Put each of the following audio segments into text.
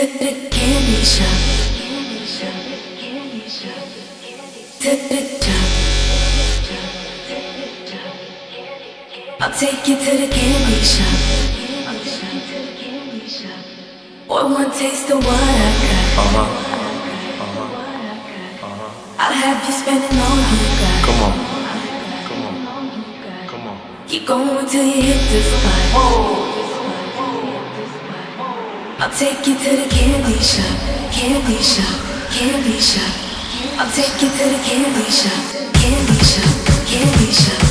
To The candy shop. I'll take you to the candy shop. Boy, one taste of what I got. Uh-huh. Uh-huh. Uh-huh. I'll have you spending all you got. Come on. Come on. Come on. Keep going till you hit the spot. Whoa. I'll take you to the candy shop, candy shop, candy shop. I'll take you to the candy shop, candy shop, candy shop.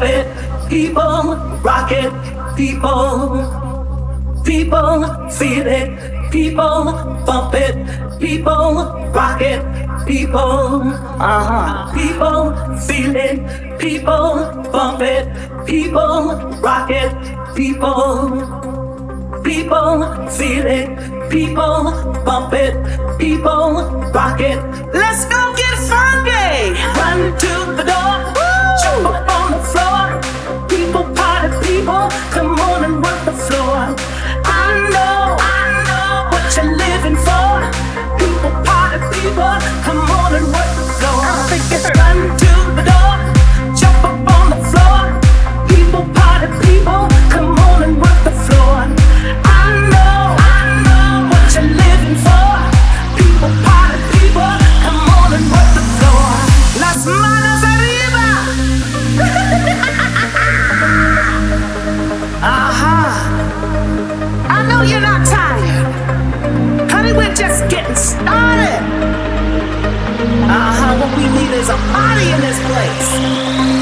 people, rock it, people, people, feel it, people, bump it, people, rock it, people, uh-huh. people, feel it, people, bump it, people, rock it, people, people, feel it, people, bump it, people, rock it. Let's go! somebody in this place.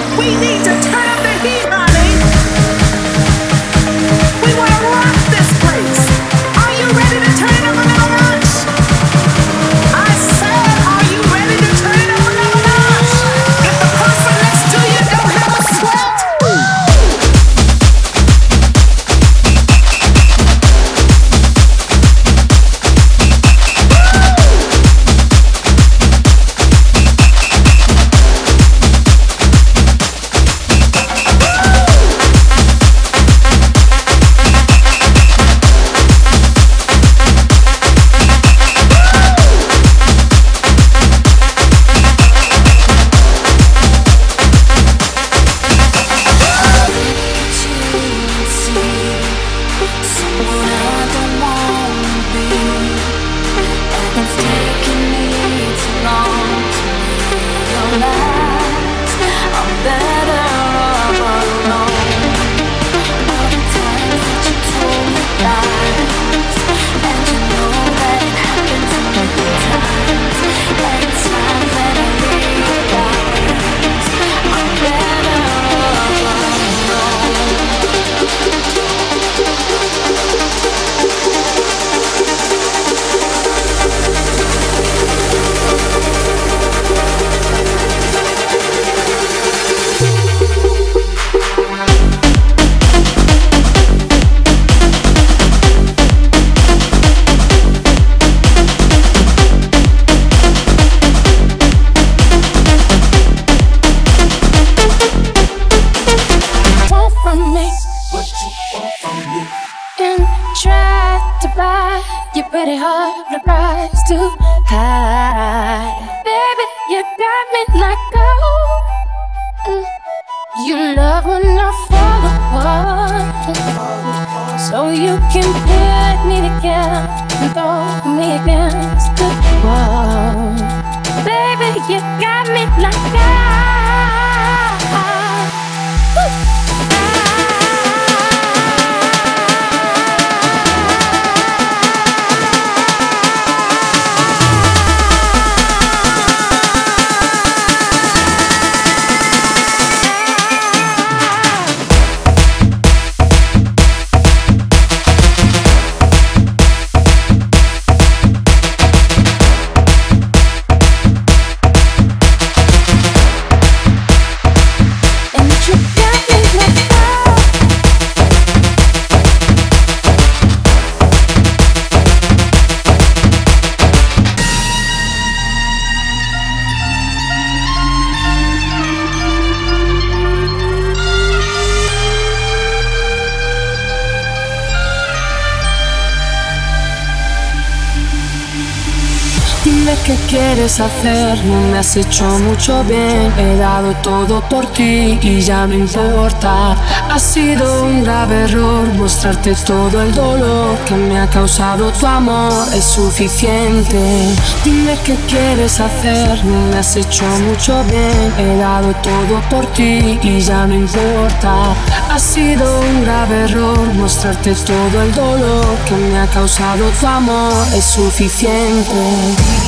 You're pretty hard, the price too high. Baby, you got me like gold. Mm. You love when I fall apart. So you can put me together and throw me against the wall. Baby, you got ¿Qué quieres hacer? No me has hecho mucho bien. He dado todo por ti y ya no importa. Ha sido un grave error mostrarte todo el dolor que me ha causado tu amor. Es suficiente. Dime qué quieres hacer. No me has hecho mucho bien. He dado todo por ti y ya no importa. Ha sido un grave error mostrarte todo el dolor que me ha causado tu amor. Es suficiente.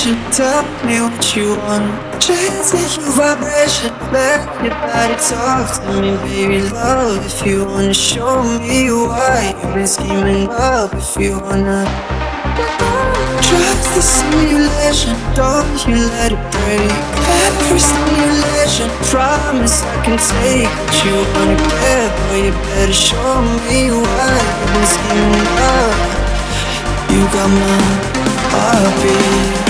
Tell me what you want. Chase your vibration. Let your body talk to me, baby. Love, if you wanna show me why you've been scheming up. If you wanna trust the simulation, don't you let it break. Every stimulation, promise I can take what you wanna get. Boy, you better show me why you've been scheming up. You got my heartbeat